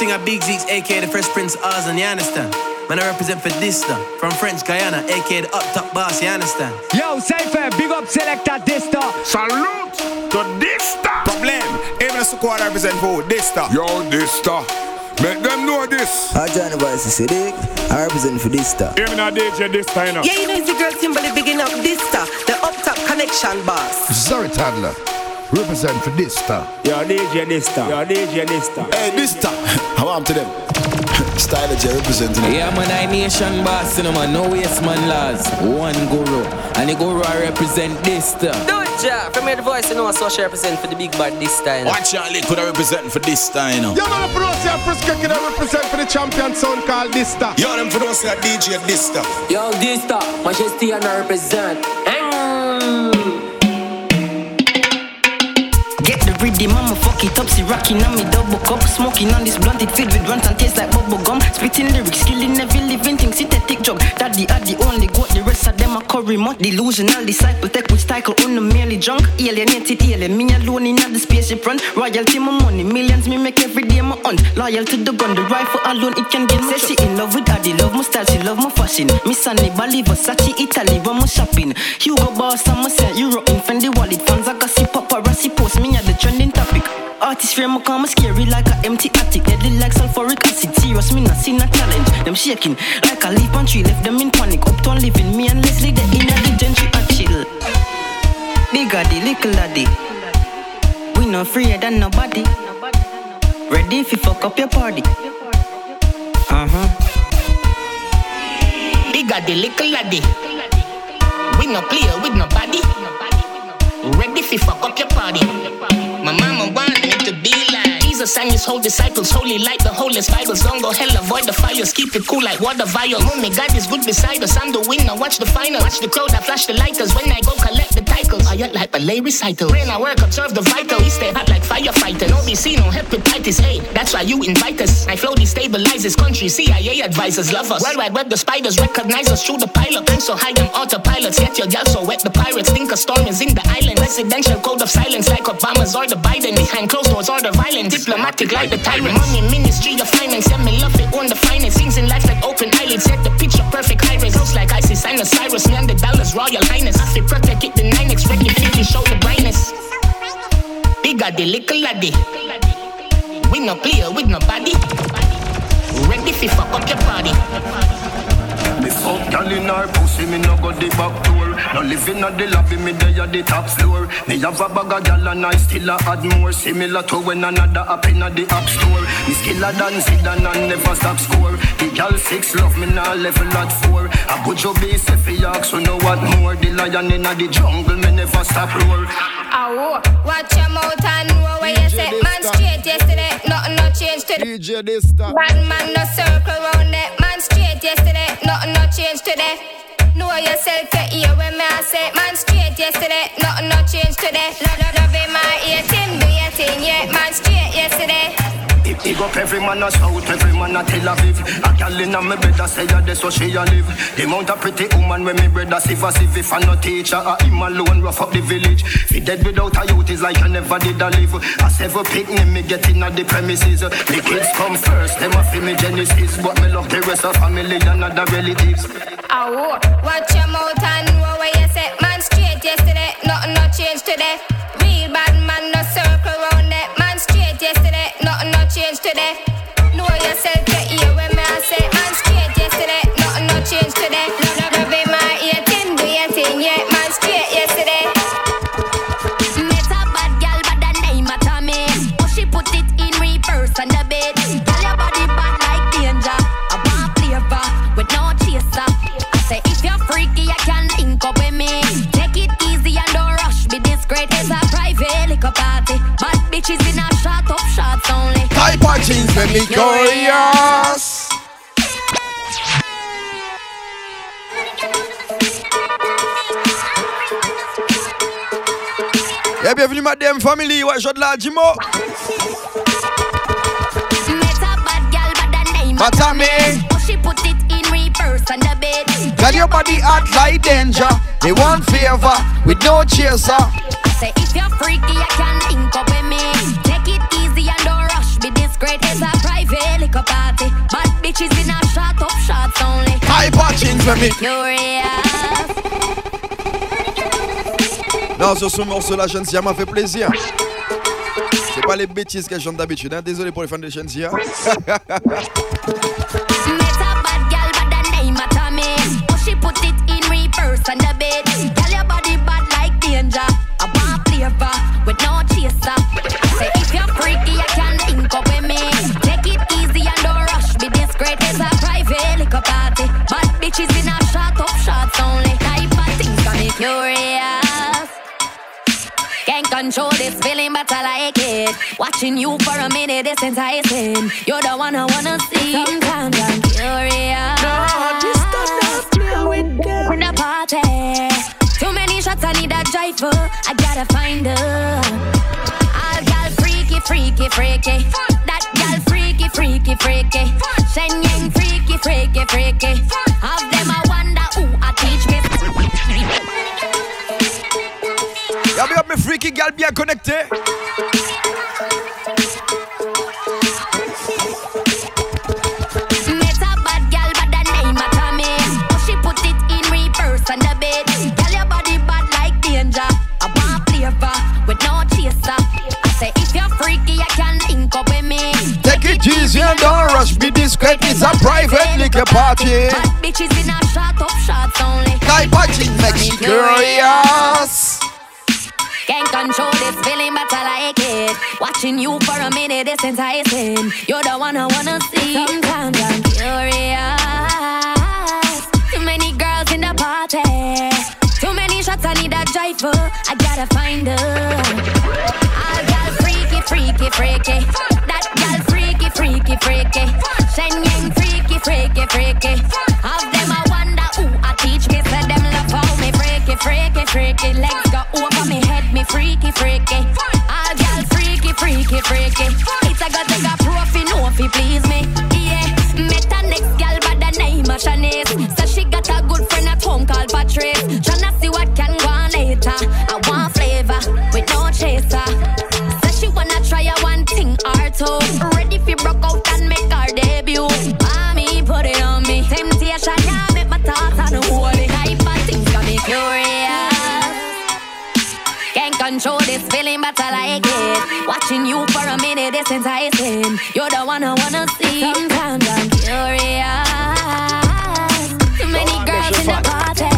thing at Big Zeeks, aka the Fresh Prince of Oz, and you understand? Man, I represent for Dysta from French Guyana, aka the up top boss, you understand? Yo, Cypher, big up selector Dysta. Salute to Dysta. Problem, even a squad represent for Dysta. Yo, Dysta. Make them know this. I join the voice is Siddiq. I represent for this star. Even a DJ Dysta, you know. Yeah, you know it's the girl Timberly bigging up this star, the up top connection boss. Sorry, Toddler. Represent for this star. Yo, DJ Dysta. Yo, DJ Dysta. Hey, this time, I want to them. Style J representing. Yeah, man, I nation boss, you know, man. No waste man laws. One guru. And the guru I represent this stuff. Do it, ja. From here, the voice, you know, so she represent for the big bad this time. Watch your link, could I represent for this time, you know. Know the pronounce your first kick and I represent for the champion sound called this star. Yo, them for those that DJ Dysta. Yo, this star, Majesty and I represent. Mm. Get mama I'ma fuck it up. See rocking on me double cup. Smoking on this blunt, it filled with runs and tastes like bubble gum. Spitting lyrics, killing every living thing. Synthetic drug. Daddy are the only goat. The rest of them are curry mud. Delusional disciple, tech which cycle on the merely drunk. Alienated alien, me alone in the spaceship front. Royalty, my money, millions me make every day my hunt. Loyal to the gun, the rifle alone, it can get me. Say she in love with daddy, love my style, she love my fashion. Miss Sunny, Bali, Versace, Italy, when my shopping. Hugo Boss, I'm a set, Euro in Fendi wallet. Fans, I gossip, paparazzi post me at the topic. Artist frame me come scary like a empty attic. Deadly like sulfuric acid. Serious, me not seen a challenge. Them shaking like a leaf on tree. Left them in panic. Up Uptown living. Me and Leslie the inner the gentry chill. Big daddy, little daddy. We no freer than nobody. Ready if you fuck up your party. Uh huh. Big the little laddie. We no play with nobody. Ready fi fuck up your party. Jesus and his whole disciples, holy light, the holiest Bibles. Don't go hell, avoid the fires, keep it cool like water vial. Mommy, God is good beside us. I'm the winner. Watch the final, watch the crowd. I flash the lighters when I go collect the I act like ballet recital. Brain I work, observe the vital. We stay hot like firefighter. No BC, no hepatitis Hey, That's why you invite us. I flow destabilizes country. CIA advisors love us. Worldwide web, the spiders recognize us through the pilot. I'm so high, I'm autopilots. Yet your gal so wet. The pirates think a storm is in the island. Residential code of silence like Obama's or the Biden. Behind closed doors or the violent. Diplomatic like the tyrant. Money, ministry of finance. Yeah, me love it on the finance. Things in life like open eyelids. Set the picture perfect. High Close like Cyrus. The dollars. Royal Highness. I feel protect it. The 9x. Ready, 50. Show the brightness. Bigger the little laddie. We no play with nobody. Ready fi fuck up your party. Me fuck gal in her pussy, me no go the back door. No living at the lobby, me dey at the top floor. Me have a bag of gal and I still a add more. Similar to when another up in the app store. Me skiller than Zidane and never stop score. The gal six love me now level at four. I put your base if you ask, so know what more. The lion in the jungle, me never stop roar. Ow, watch your mouth and know where you say. Man straight yesterday, nothing no change today. DJ Dysta. Bad man no circle round it. Straight yesterday, nothing no change today. Know yourself, you hear when me I say. Man straight yesterday, nothing no change today. Big up every man a South, every man a Tel Aviv. A gal inna me bed a say a that's so she a live. The amount of pretty woman when me bread a sieve a sieve. If I no teacher, a him alone rough up the village. Fi dead without a youth is like I never did a live. A several picnic me get inna the premises. The kids come first, them a fi me genesis. But me love the rest of family and other relatives. Ow, watch your mouth and know where you say. Man straight yesterday, nothing no change today. Real bad change today. Know yourself, curious. Et bienvenue madame family, ouais, je de la Jimo. Bed. Girl, your body hot like danger. They want favor with no chaser. Say if you're freaky, I can link up with me. Take it easy and don't rush. Be discreet. It's a private liquor party. Bad bitches in a shot up shots only. Hyper jeans for me. Curious. Non, sur ce morceau-là, Shensia m'a fait plaisir. C'est pas les bêtises qu'elle chante d'habitude, hein. Désolé pour les fans de Shensia. Met a bad gal by the name of Tommy. Oh, she put it in reverse on the bed. Control this feeling, but I like it. Watching you for a minute is enticing. You're the one I wanna see. Sometimes I'm curious. No, just don't play with them. In the party. Too many shots, I need a driver. I gotta find her. All gal freaky, freaky, freaky. That gal freaky, freaky, freaky. Shen Yang freaky, freaky, freaky. Have the name a Tommy. Oh, she put it in reverse on the bed. Girl, your body bad like danger. I want flavor with no chaser. I say if you're freaky, I can link up with me. Take it easy and don't rush. Be discreet, it's a private liquor party. Bad bitches in a shot up shots only. Of jeans makes you curious. Can't control this feeling, but I like it. Watching you for a minute is enticing. You're the one I wanna see. Sometimes I'm curious. Too many girls in the party. Too many shots, I need a driver. I gotta find her. All gal freaky, freaky, freaky. That gal freaky, freaky, freaky. Shen Yang freaky, freaky, freaky. Have them I wonder who I teach me. Say them love how me freaky, freaky, freaky. Over me freaky, freaky. All gal freaky, freaky, freaky. It's a got to got profi, no fi please feeling, but I like it. Watching you for a minute is enticing. You're the one I wanna see. Sometimes I'm curious. Too many girls in the party.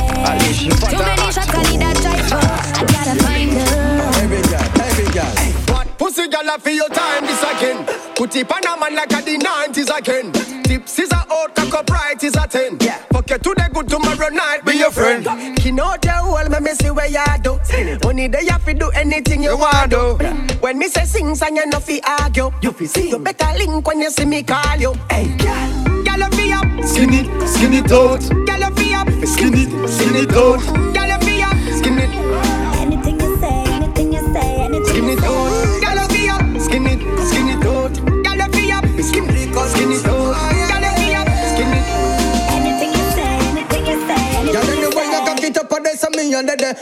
Too many shots, I need a driver. I gotta find her. Every girl, every girl. What pussy girl I feel your time this again. Put it on a man like a the 90s again. Tips is a out, cock up right is a 10. Yeah. You today, good tomorrow night, be your friend. King out your wall, me me see where you do. Only day you fi do anything you want do. When me say sing, song you no fi argue. You fi see. You better link when you see me call you. Hey, girl. Girl, you up. Skin it, skin it out. Girl, you up. Skin it, skin it out. Girl, you up. Skin it.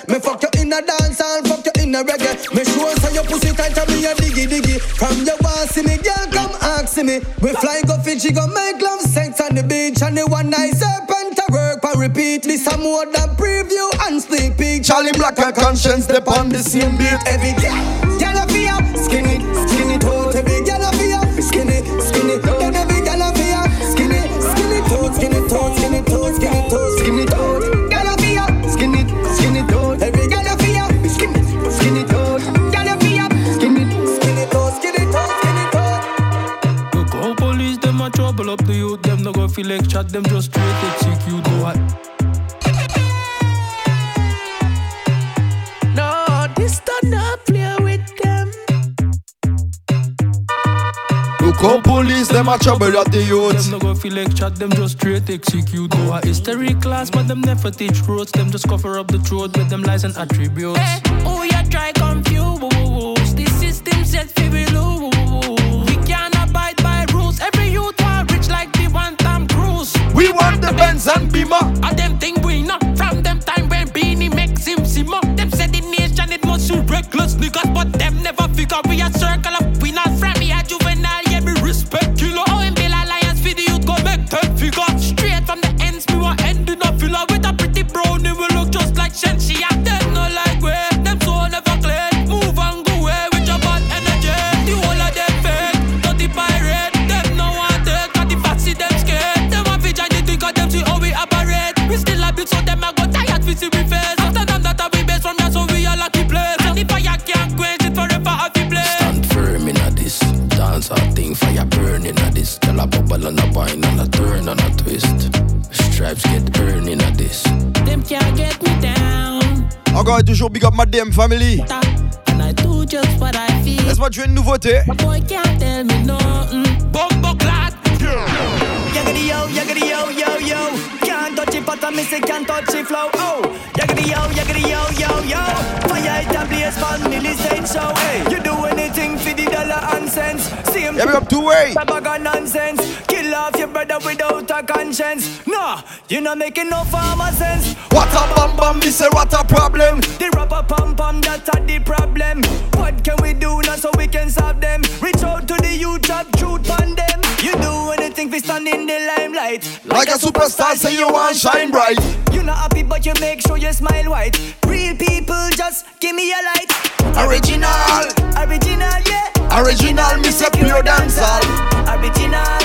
Me. Me fuck you in a dance and fuck you in a reggae. Me sure so your pussy tight and me a diggy diggy. From your want see me, girl, come ask me. We fly go Fiji, go make love sex on the beach and the one night serpent to work and repeat. This a more than preview and sneak peek. Charly Black and Konshens, they on the same beat. Every girl, feel like chat. Them just straight execute. Do what? No, this don't not play with them. Look how police, them a trouble at the youth. Them no go feel like chat. Them just straight execute. Do a history class, but them never teach roads. Them just cover up the truth with them lies and attributes. Hey, oh, you try confuse. The system set fi we the Benz and Bima, And them thing we not from them time when Beanie makes him more Them said the nation it must shoot reckless niggas, but them never figure we are toujours big up ma DM family. And I do just what I feel. Laisse-moi jouer une nouveauté. Boy me nothing. Mm. Clad. Yaggedy yo, yaggedy yo, yo, yo. Can't touch it, but I miss it, can't touch it, flow. Oh, yaggedy yo, yaggedy yo, yo, yo. Fire it and blaze for Millie stage show. Hey, you do anything for the dollar and cents. Same Yeah, big up two way. bag of nonsense. Kill off your brother without a conscience. Nah, you not making no farmer sense. What a bam bam, me say what a problem. The rapper pam pam, that's a the problem. What can we do now so we can solve them? Reach out to the youth, drop truth on them. You do anything for stand in the limelight. Like a superstar, say you want shine bright. You not happy, but you make sure you smile white. Real people, just give me a light. Original. Original, yeah. Original, me say pure dancehall. Original.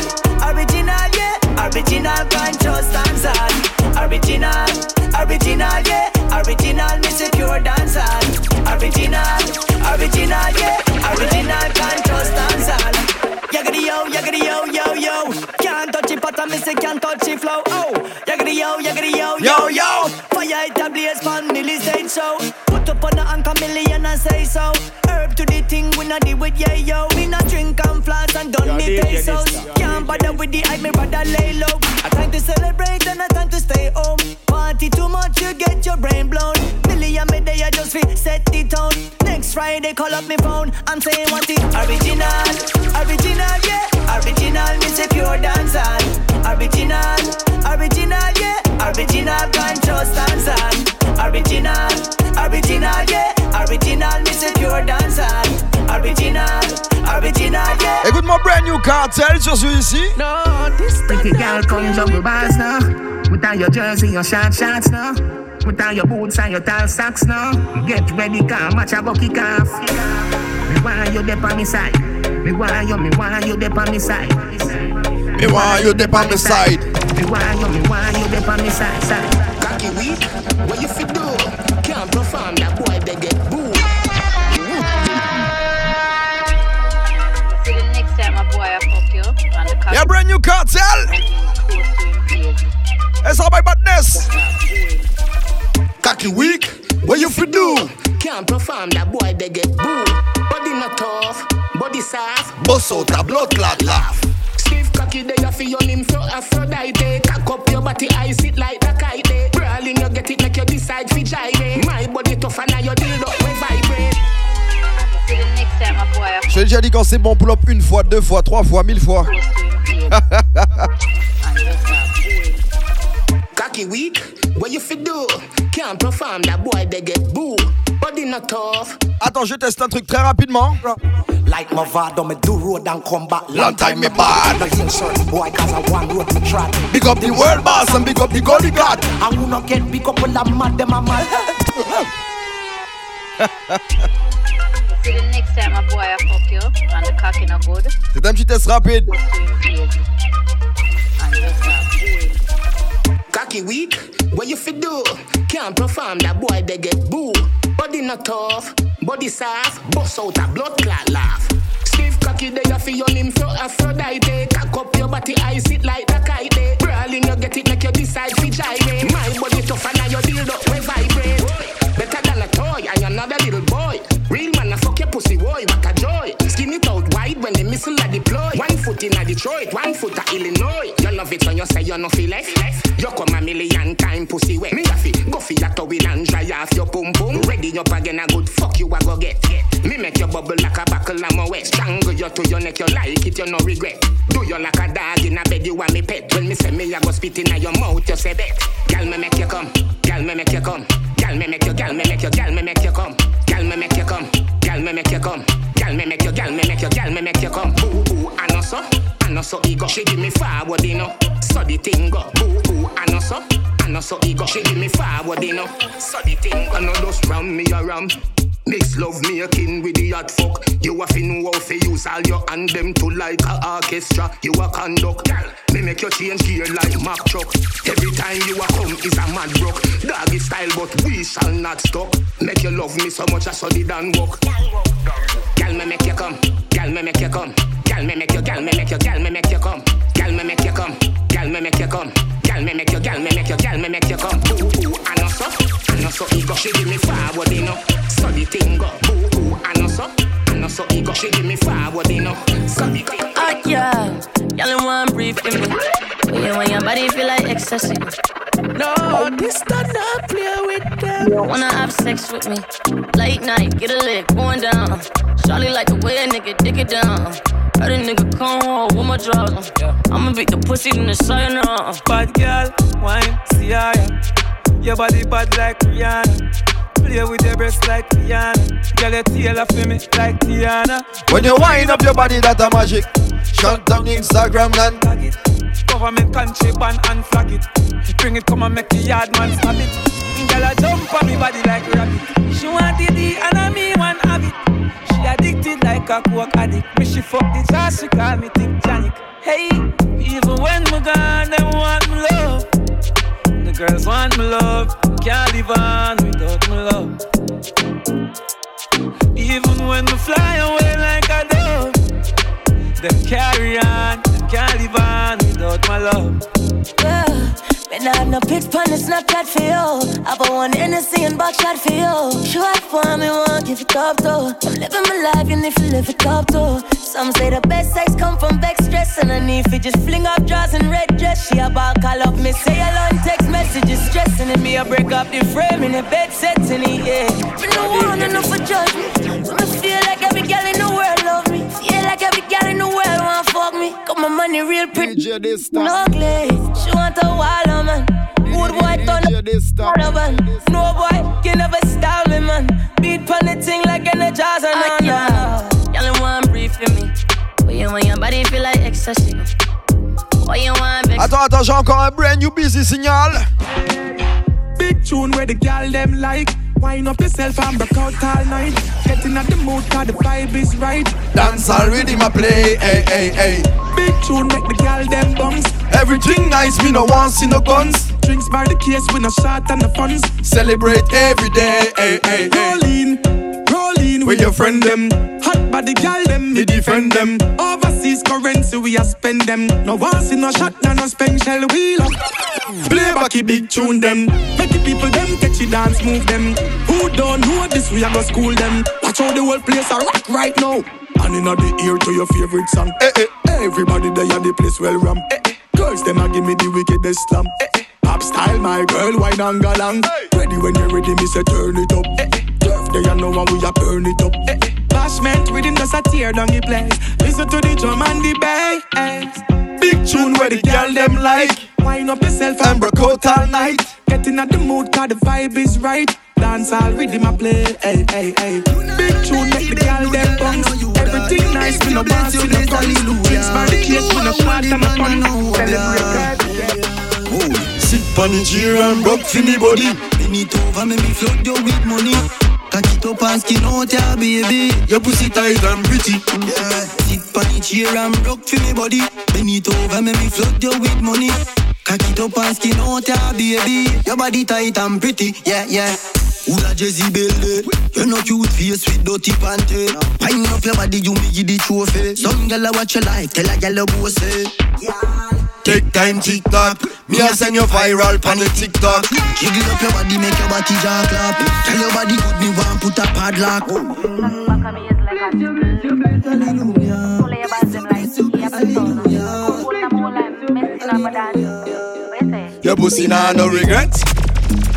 Original, can't just dancehall. Original, original, yeah. Original, me say pure dancehall. Original, original, yeah. Original, can't just dancehall. Yaggedy yo, yaggedy yo, yo, yo. Can't touch it, but I miss it, can't touch it, flow. Oh, yaggedy yo, yaggedy yo, yo, yo. Fire it and blaze pan Millie stage show. Put up on the anchor million and say so. Herb to the thing, we not deal with yeah yo. Me not drink and floss and done Yo, me DJ pesos. Bother with the hype, me rather lay low. A time to celebrate and a time to stay home. Party too much, you get your brain blown. Million me day, I just fit set the tone. Next Friday, call up me phone. I'm saying what it original, original, yeah. Original, me say pure cartel sur celui-ci. No, this Pretty girl, come jump bars now. Put on your jersey, your short shorts now. Put on your boots and your tall socks now. Get ready, come match a go kick off. Me want you there on me side. Me want you, me want you there on me side. Me want you there on me side. Me want you, me want you there on me side, side. Cocky weak, what you fit do? Brand new cartel. It's all my badness. Cocky weak, what you fit do? Can't perform, that boy they get booed. Body not tough, body soft. Bust out a blood clot laugh. Stiff cocky they a feel him for Aphrodite. Cock up your body, I it like a kite. Brawling you get it like you decide fi gyrate. My body tough and now your dildo we vibrate. See the next time my boy I Je t'ai déjà dit quand c'est bon, pull up une fois, deux fois, trois fois, mille fois. Cocky weak, what you fit do? Can't perform, that boy they get booed. Body not tough. Attends, je teste un truc très rapidement. Like my vado, me do road and come back. Long time me bad. No insert boy, cause I one road me trot. Big up the world boss and big up the gully god. I wanna get big up when I'm mad, them I'm mad. See the next time my boy I fuck you on the cocky no good. C'est un petit test rapide. Cocky weak, what you fit do? Can't perform, that boy they get boo. Body not tough, body soft. Bust out a blood clot laugh. Stiff cocky they a feel him for Aphrodite. Cock up your body, I sit like a kite. Brawling you get it like you decide fi gyrate. My body tough and now your dildo we vibrate. Better than a toy, I another little boy. Real man, I fuck your pussy, boy, what a joy. Skin it out wide when the missile are deployed. One foot in a Detroit, one foot a Illinois. You love it when you say you no feel left. You come a million time pussy wet. Me a fi go fi a towel and dry off your pum pum. Ready up again a good fuck you a go get. Me make you bubble like a buckle I'm a wet. Strangle you to your neck, you like it, you no regret. Do you like a dog in a bed, you want me pet. When me say me a go spit in a your mouth, you say bet. Girl me make you come, girl me make you come. Girl me make you, girl me make you, girl me make you come. Girl me make you come, girl me make you come. Girl me make you, girl me make you, girl me make you come. Ooh ooh, I know so, I know so ego. She give me forward, you know. So the thing go. Ooh ooh, I know so, I know so ego. She give me forward, you know. So the thing go. I know just ram me a Mix love making with the hot fuck. You a fi know how fi use all your hand them to like a orchestra. You a conduct, girl. Me make you change gear like Mack truck. Every time you a come is a mad rock. Doggy style, but we shall not stop. Make you love me so much I saw the done walk. Girl, me make you come. Girl, me make you come. Girl, Gal me make you, gal me make you, gal me make you come. Gal me make you come. Gal me make you come. Gal me make you, gal me make you, gal me make you come. Ooh ooh, I know so, I know so ego. She give me forward, you know. So the thing go. Ooh ooh, I know so, I know so ego. She give me forward, you know. So the thing. Oh yeah, y'all want brief in me. Yeah, when your body feel like ecstasy. No, this does not play with them. You wanna have sex with me? Late night, get a lick going down. Charlie like the way a nigga dig it down. Heard a nigga come home with my drawers on. Yeah. I'ma beat the pussy in the side now. Bad girl, wine, see ya. Your body bad like Rihanna. Play with your breasts like Rihanna. Girl, your tail off me like Tiana. When you wind up your body, that a magic. Shut down Instagram, land. Government country ban and flag it. Bring it, come and make the yard man stab it. Girl, I jump on me body like rabbit. She want D and I me one it. She addicted like a coke addict. Me she fuck the jazz, she call me think Janik. Hey, even when me gone, them want me love. The girls want me love. Can't live on without me love. Even when me fly away like a dove, them carry on. Them can't live on without my love. Yeah. Man, I have no pics on the Snapchat for you. I bought one Hennessy and shot for you. Short for me, won't give it up though. I'm living my life, and if you live it up though. Some say the best sex come from back stress, and I need to just fling up drawers and red dress. She about call up me, say alone text messages, stressing and me. I break up the frame in the bed setting it, yeah. Me no want enough for judgment. So me feel like every girl in the world fuck my money real pretty. No ugly. She want a wild man. Good boy turn caravan. No boy can never style me, man. Beat pon the thing like energizer, no, no. Y'all want brief for me. But you want your body feel like ecstasy. Why you want big Attends, attends, j'ai encore un brand new busy signal. Big tune where the gal them like. Wind up yourself and break out all night. Getting at the mood cause the vibe is right. Dance already my play, hey, hey, hey. Big tune make the gal them bounce. Everything nice, me no want see no guns. Drinks by the case, we no shot and the funds. Celebrate every day, hey, hey, hey. Rolling, rolling with your friend them. Hot body gal them, me defend them. Overseas currency, we a spend them. No want see no shot, no no spend shell wheel up. Play backy big tune them. Make the people them catch dance, move them. Who don't know this, we a go school them. Watch how the whole place a rock right now. And inna the ear to your favorite song. Eh, eh. Everybody there at the place well ram. Eh, eh. Girls them a give me the wickedest slam. Eh, eh. Pop style, my girl, wine and galang. Ready when you're ready, me say turn it up. Eh, eh. There, you know when we a burn it up. Eh, eh. Bashment within us a tear down the place. Listen to the drum and the bass. Big tune where the girl them like. Wind up yourself and broke out all night. Getting at the mood cause the vibe is right. Dance all rhythm I play, hey, hey, hey. Big tune make the girl them bounce. Everything nice, we no bounce, we no guns. Drinks by the case, we no shot and no fun. Celebrate Sit on the chair and broke for me body. Bend it over, make me flood you with money. Cock it up and skin out ya baby. Your pussy tight and pretty. Yeah. Sit on the chair and broke for me body. Bend it over, make me flood you with money. Cock it up and skin out ya baby. Your body tight and pretty. Yeah, yeah. Who la Jezebel de? You no cute face with dirty panty. Wind up your body, you me give the trophy. Some gyal a watch your life, tell a gyal a go say. Take time, TikTok. Me a send you viral pan the TikTok. Jiggle up your body, make your body jaw clap. Tell your body good, me want put a padlock. Your pussy nah no regret.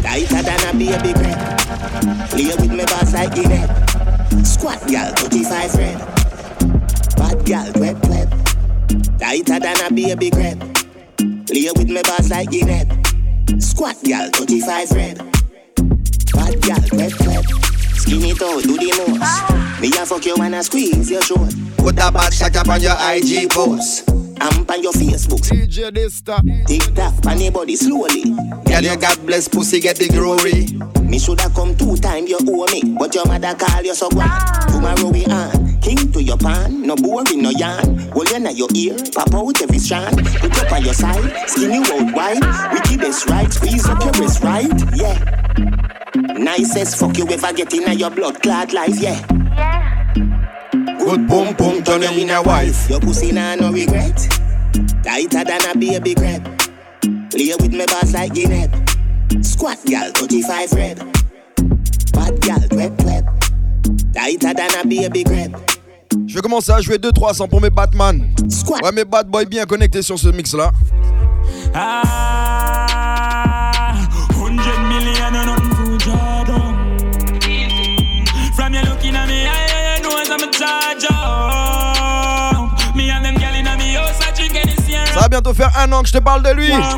Tighter than a baby crab. Play with me boss like Guinea. Squat girl, 35 red. Bad girl, wet wet. Tighter than a baby crab. Play with me boss like Guinea. Squat girl, 35 red. Bad girl, wet wet. Skin it out, do the most. Me a fuck you and I squeeze your throat. Put a back shot up on your IG post. I'm on your Facebook. DJ Dysta. Tick tock on your body slowly. Girl, you God bless pussy, get the glory. Me shoulda come two time you owe me, but your mother call you so grand. Tomorrow we on. King to your pan, no boring, no yarn. Hold you na your ear, pop out every strand. Put up on your side, skin you out wide. Wickedest right, squeeze up your wrist right, yeah. Nicest fuck you ever get in your blood clot life, yeah. Good boom boom, turn you in a wife. Your pussy nah no regret. Tighter than a baby crab. Play with me boss like Guinea. Squat gal, 35 red. Bad gal, twep twep. Tighter than a baby crab. Je vais commencer à jouer 2-3 sans pour mes Batman. Ouais, mes bad boys bien connectés sur ce mix là. Ah, va bientôt faire un an que je te parle de lui. Yeah,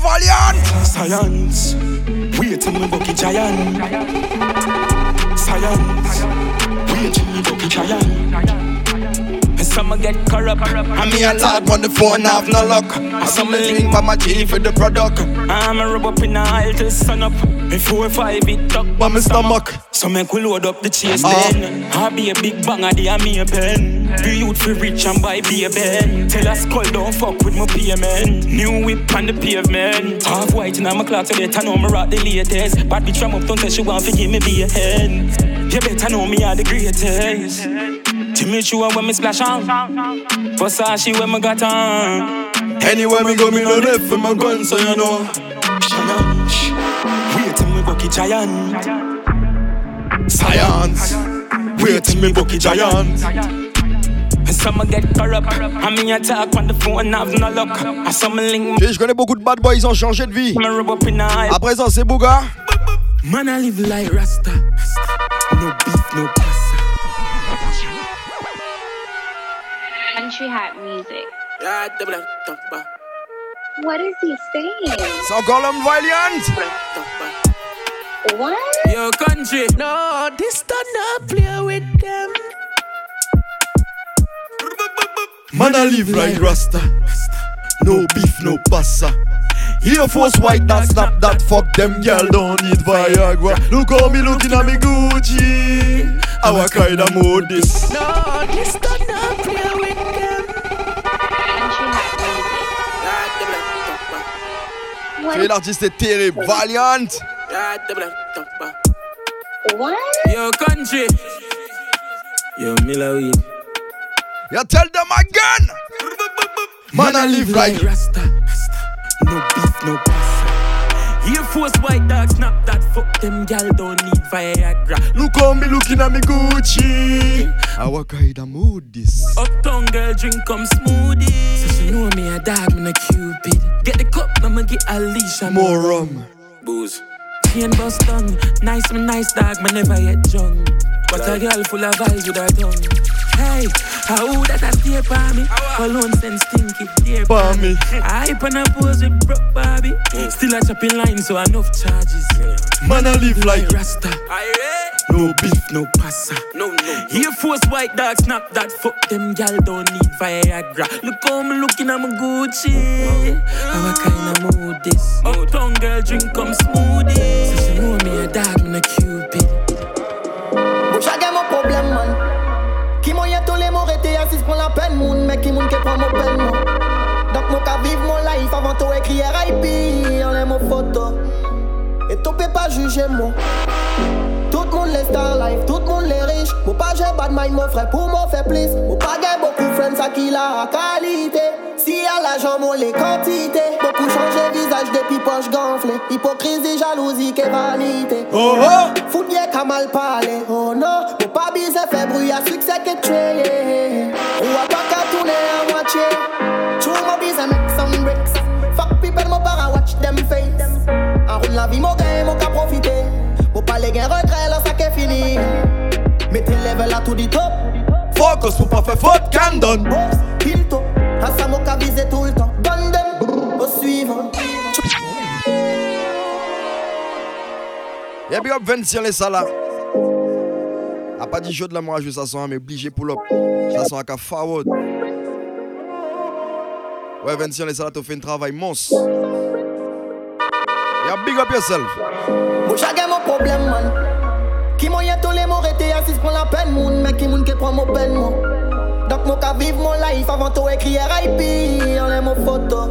Valiant! Science, wait till me bucky giant. Science, bucky giant. Some get corrupt. And me a talk on the phone, I have no luck. I some link by my G for the product. I'm a rub up in the aisle till sun up. Before five it tuck by my stomach. So make we load up the chase Ah. then. I be a big banger, they a me a pen. Be youth for rich and buy be a ben. Tell us call don't fuck with my payment. New whip on the pavement. Half white in my clock so better know me rock the latest. Bad bitch from up don't tell she want to give me be a hand. You better know me are the greatest. Choo when me splash on. Versace when me got on. Anywhere me go, me no left for my gun, so you know. Wait till me bucky giant. Science. Wait till me bucky giant. Some get corrupt. I mean, I talk on the phone, have no luck. I some link. Je connais beaucoup de bad boys, ils ont changé de vie. À présent, c'est Bouga. Man, I live like Rasta. No beef, no pasta. Country hat music. Yeah, double up, top bar. What is he saying? C'est encore l'homme Valiant. What? Yo, country. No, this don't not play with them. Man, I live like Rasta. No beef, no pasta. Air Force white, that snap that fuck them girl don't need Viagra. Look how me looking at me Gucci. Our kind of mode this. No, this don't not music. Tu es l'artiste est terrible. Valiant. Yeah, double up, top bar. What? Yo, country. Yo, Miller weed. You tell them again. Man, I live like Rasta. No beef, no pasta. Air Force white dog, snap that. Fuck them, gal don't need Viagra. Look on me looking at me Gucci. Our kind of mood this. Uptown girl drink come smoothie. She know me a dog, me a cupid. Get the cup, I'ma get a leash and More rum. booze. Chain bust tongue, nice me nice dog, me never yet drunk. But a girl full of vibes with her tongue. Hey, how that a stay for me? Cologne sense stinky, dear For me. I and I pose with broke Barbie. Still a chopping line, so enough charges. Man, I live like Rasta. No beef, no pasta. No, no. Air Force white dog, snap that. Fuck them, gal don't need Viagra. Look how me looking at my Gucci. How kind of mood this? Uptown girl drink come smoothie. So she know me a dog, me a cupid. Peine moun Mais ki moun ke prend mon peine moi. Donc mon ka vive mon life avant tout écrire RIP En les mots photo. Et tout peut pas juger moi. Tout le monde les star life, tout le monde les riches. Mon pas j'ai bad mind mon frère pour m'en faire plus. Mon pas j'ai beaucoup friends à qui la qualité. Si à l'argent mon les quantités Beaucoup changé visage depuis poche gonflée Hypocrisie, jalousie que vanité. Oh oh. Fout bien qu'à mal parler, oh non. Mon pas bise fait bruit à succès que tuer Ou à pas moitié True mon bise make some bricks. Fuck people mon para watch them face. En roule la vie mon gain mon qu'à profiter Mon pas les gains regret là ça qu'est fini. Mettez level à tout dit top. Focus pour pas faire faute, can done. Boss, kill top À ça mon qu'à viser tout le temps. Donne them au suivant. Y'a up 25 les salas. A pas dit jeu de la moi, je ça sent, mais obligé pull up. Ça sent à forward. Ouais, 25 les salas, t'as fait un travail monstre. Y'a big up yourself. Boucha gen mon problème man Ki moyen tous les mots rete assis pour la peine moun Mais ki moun ke prend mon peine moi Donc mon ka vive mon life avant tout écrire RIP En les mots photo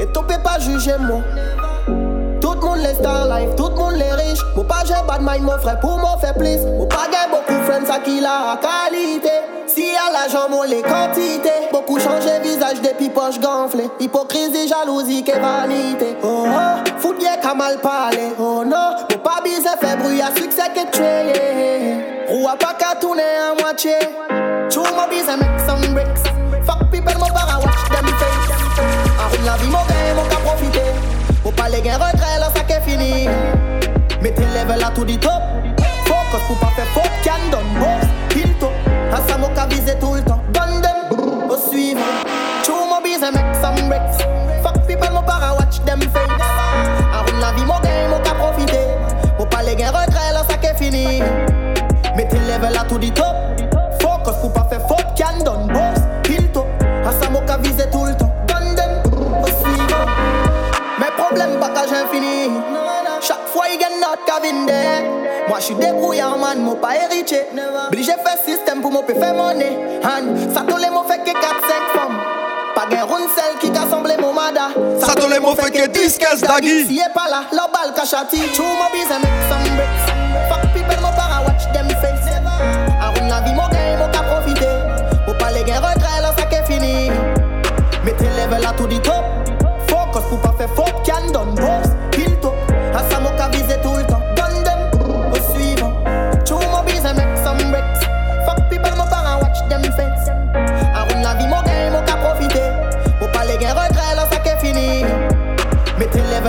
Et peut pas juger moi Tout le monde les star life, tout le monde les riches. Mon pas j'ai bad mind, mon frère, pour m'en faire plus. Mon pas j'ai beaucoup friends à qui la qualité. L'argent, les quantités. Beaucoup changé visage depuis poche gonflées. Hypocrisie, jalousie, que vanité. Oh oh, fout qu'à mal parler. Oh non, mon pas bise fait bruit à succès que tu es. Roue pas qu'à tourner à moitié. True, my bise make some bricks. Fuck people, mon para watch them face. En la vie, mon gain, mon qu'à profiter. Faut pas les gains retrait, là, ça qu'est fini. Mettez level à tout dit top. Système pour moi faire monnaie. Han, ça tous les mots fait que 4-5 femmes. Pas gain celle qui t'a semblé mon mada. Ça tous les mots fait que 10 15 daggy. Si est pas là, la balle cachati. True, my business make some bricks. Fuck people, mon para watch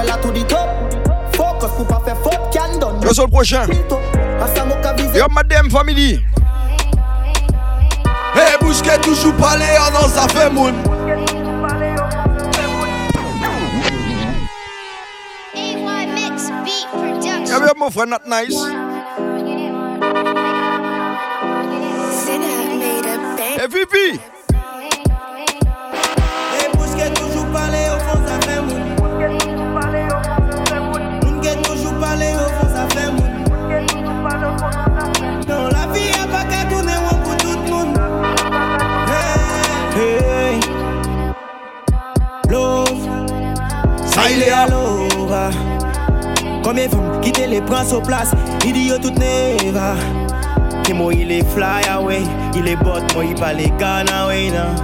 Mettez level à tout dit top. Focus pour pas faire faute, can done. Je suis le prochain. À ça, mon qu'à viser. Yo, madame family. Hey, Bousquet, toujours parler, oh non, ça fait moun. Yeah, yeah, mon frère, not nice. Hey, Vivi. L'ova. Combien de femmes quitter les princes aux places, idiot tout neva. Et moi il est fly away, il est bot, moi il pas les Ghana non.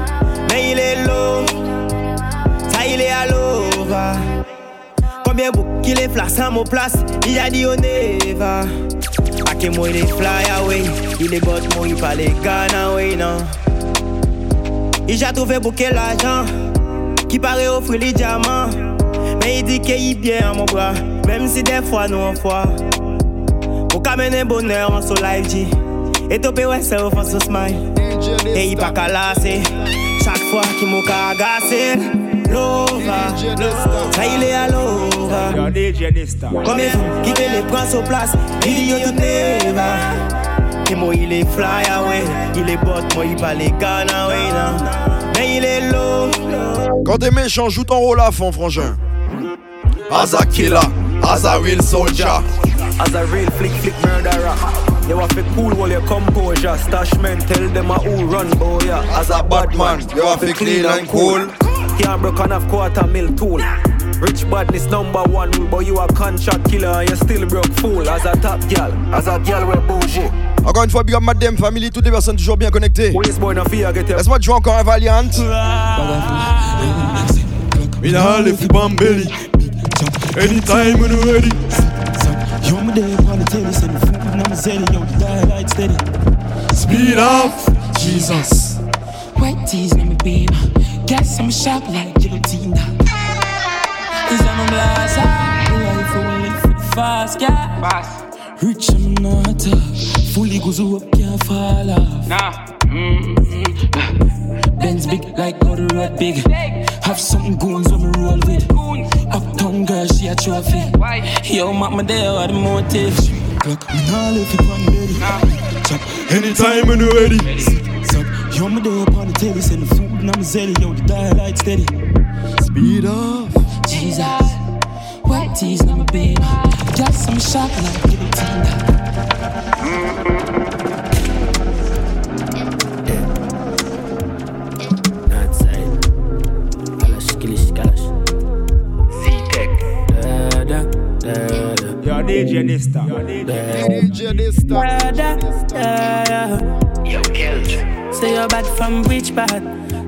Mais il est low, ça il est à. Combien de boucs qu'il est flash à mon place, il a dit on neva. A que moi il est fly away, il est bot, moi il pas les Ghana away non. Il a trouvé bouquet l'argent, qui paraît offrir les diamants. Mais il dit qu'il est bien à mon bras, même si des fois nous en foi. Pour qu'amener bonheur en son live G. Et topé ouais c'est au fond son smile. Et il pas qu'à lasser. Chaque fois qu'il m'a agacer. Lova, ça il est à l'ova. Combien qui te les prend sur place, il dit yo tout neva. Et moi il est fly away, il est bot, moi il pas les Ghana away non. Mais il est low. Quand t'es méchant, joue ton rôle à fond, frangin. As a killer, as a real soldier. As a real flick flick murderer. You have to cool while your composure. Stash men tell them a who run, boy. Yeah. As a bad man, you have to clean and cool. Can't broke enough quarter mil tool. Rich badness number one, but you a contract killer and you still broke fool. As a top girl, as a girl with bougie. Encore une fois, big up madame, family, toutes les personnes toujours bien connectées. Laisse-moi te jouer encore un Valiant. In all if you bomb belly. Anytime when you're ready. Yo, me there on the telly, send the food and I'm zelly, yo, the dial steady. Speed up, Jesus. White tees, let me be Gas, I'm sharp like guillotine. Is I'm a blast, life away fast, yeah. Fast. Rich, I'm not uh, fully goes up, can't fall off. Nah. Mm-hmm. Benz big like how the road big. Have something goons when me roll with. Uptown girl, she a trophy. Yo, mama there, what the motive? Clock, me nah left it on belly. Chop, anytime when you're ready. Suck, yo, me there upon the telly, send the food and I'm zelly, yo, the dial light steady. Speed up. Jesus, white tees, let me be. Gas, I'm sharp like guillotine. DJ Dysta. DJ Dysta. Yo, Kelt. Say you're bad from which part?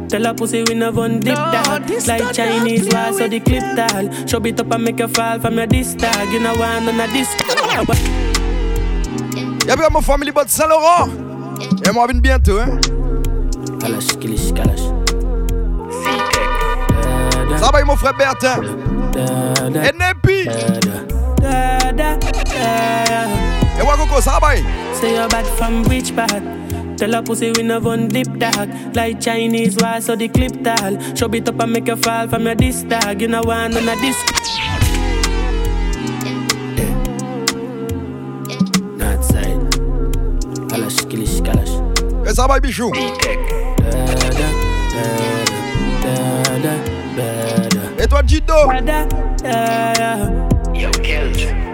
Tell a pussy we no one dip that Like Chinese war so the clip tall Show it up and make you fall from your disc tag You know on disc Y'a bien mon family bot Saint-Laurent. Et moi, vient bientôt, hein. Kalash, kilish, kalash Ça va, mon frère Bertin? Et Nepi? Et Wakoko, ça va. Say you're bad from which part? Tell a pussy we no one dip dog. Like Chinese war so the clip tall. Show it up and make you fall from your disc tag You know one on a disc North side Kalash, kilish, kalash. Et ça va, bichou. Et toi, Jido. Yo.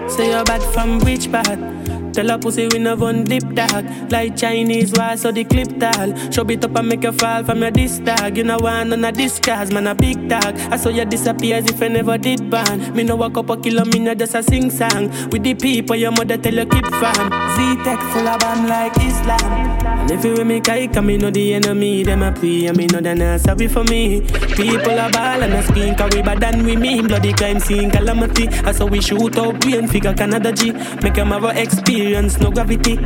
Say you're bad from which part? Tell a pussy we no one dip dog. Like Chinese war so the clip tall. Show it up and make you fall from your disc tag You know one on a disc cause man a big dog. I saw you disappear as if I never did ban Me up a kilo, me no just a sing song. With the people your mother tell you keep from Z-Tech full of bomb like Islam. And if you with me kike, me know the enemy Them a pray and me know they not sorry for me. People are ball and a skin Cause we bad than we mean. Bloody crime scene calamity. I saw we shoot out brain figure Canada G. Make them have a experience, no gravity.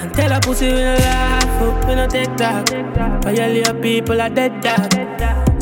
And Tell a pussy we no laugh, oh, we no take talk Violate people are dead dog?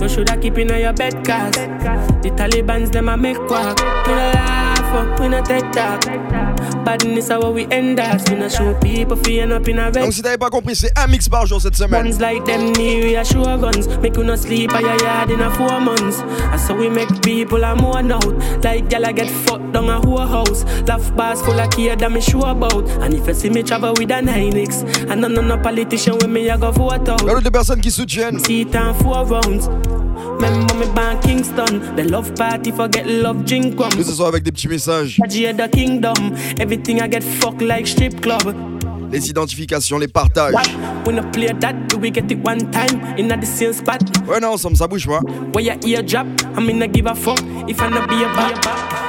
You shoulda keep in your bed cause The Taliban's them a make quack. We no laugh, oh, we no take talk Badness how we end us We no show people feeling up in a red. Donc si t'avais pas compris, c'est un mix par jour cette semaine. Guns like them near we assure guns. Make you no sleep at your yard in a four months. And so we make people a mourn out. Like gal I get fucked down a whole house. Laugh bars full of kid that me sure about. And if you see me travel with an Hynix And none of no politician with me I go vote out. Y'a de personnes qui soutiennent. See it four rounds Remember me ban Kingston The love party forget love drink rum Que ce soit avec des petits messages. The kingdom Everything I get fucked like strip club Les identifications, les partages. We no play that, do we get it one time in the same spot? Ouais, non, ensemble, ça bouge pas. Where your ear drop, I mean, I give a fuck if I not be a bad.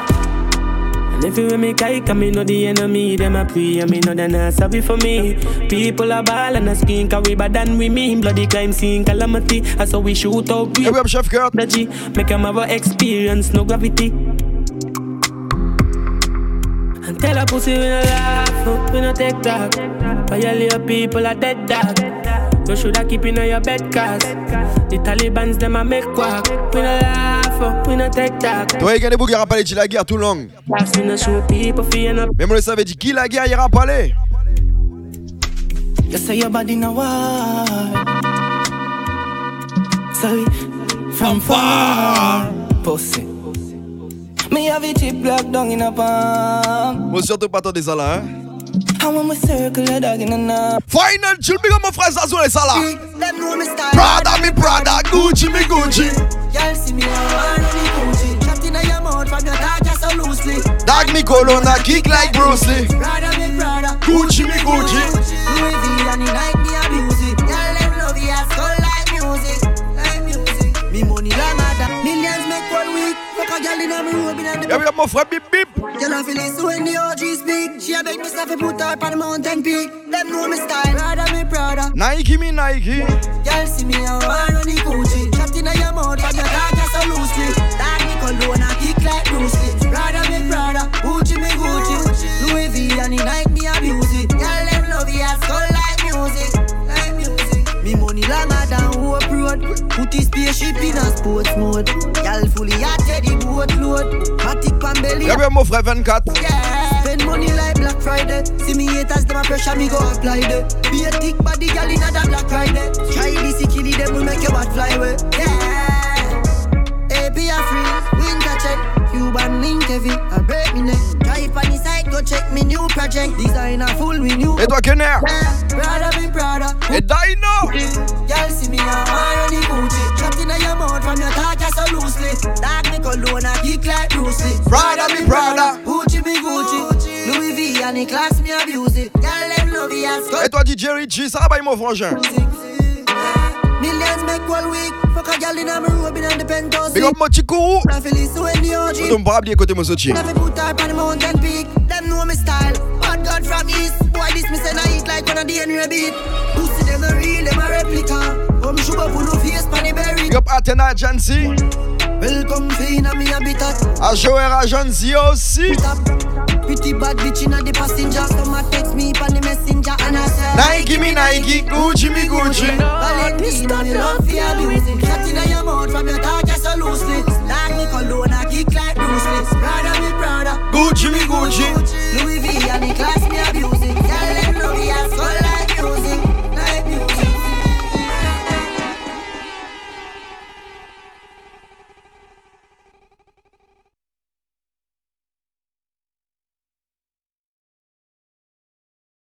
And if you with me kike, I mean, know the enemy, them a pray, I mean, know they not sorry for me. People are ball and a skin, cause we bad than we mean. Bloody crime scene, calamity, that's how we shoot out. Hey, we have Chef Kurt. The G, make them have a experience, no gravity. And tell a pussy we no laugh, we no take talk. Violate people are dead dog. You shoulda keep in your bed cause The Taliban's them a make quack. We no laugh, oh, we no take talk. Toi, il y a des bougs qui rappellent la guerre tout long. Pass we no show people feeling up. Même on le savait, dit qui la guerre, il rappelait. You say your body no war. Sorry, from far. Pussy. Me have a chip block down in a palm. Faut surtout pas attendre ça là, hein. I want me circle a dog in a knob. Final chill, big up mon frère Zazou et ça là. Them know me style. Prada, me Prada, Gucci, me Gucci. Y'all see me on me Gucci. Shot your mouth from your dog just so loosely. Dog me colonna kick like Bruce Lee. Robe in a Y'a big mon frère Bip Bip. Girl I feel it so when the OG speak. She a beg me stuff to put her up on the mountain peak. Them know me style. Prada me Prada. Nike, me Nike. Y'all see me a war on the Gucci. Shot in your mouth from your dog just so loosely. Dog me cologne Put his spaceship in a sports mode. Y'all fully out the boat load. Matic belly. Up mon frère 24. Yeah. Spend money like Black Friday. See me haters, them a pressure me go apply the. Be a thick body girl in a Black Friday. Try this, killy them will make your bat fly away. Yeah. AP a free, winter check. Cuban link heavy, I break me neck. Drive on the side, go check me new project. Designer full me new. Et toi, Kenner. Prada me Prada. Et Dino. Y'all see me now, I on the Gucci. Shot in your mouth from your talk so loosely. Dog me cologne and kick like Bruce Lee. Prada me Prada. Gucci me Gucci. Louis V and the class me abuse it. Y'all them love as Et toi, DJ Richie, ça va, mon frangin. Millions make all week. Fuck a in a me robe in the penthouse. Big up. I feel it's when the OG. Don't pas oublier côté Mosochi. Never put her on the mountain peak. Them know me style. Bad God from east. Boy, this me say I eat like one of the Henry beat. Pussy them a real, them a replica. Come sugar full of face, panny berry. Big up Athena Jancy. Welcome fille dans habitat. A jouer à Janzia aussi. Pretty bad bitch the passenger text me the messenger And I Nike me Nike, Gucci me Gucci. Ballet me love fi abuse Shot inna your mouth from your talk just so loosely Like me cologne I kick like Bruce Lee Brother me brother Gucci me Gucci. Louis V and the class me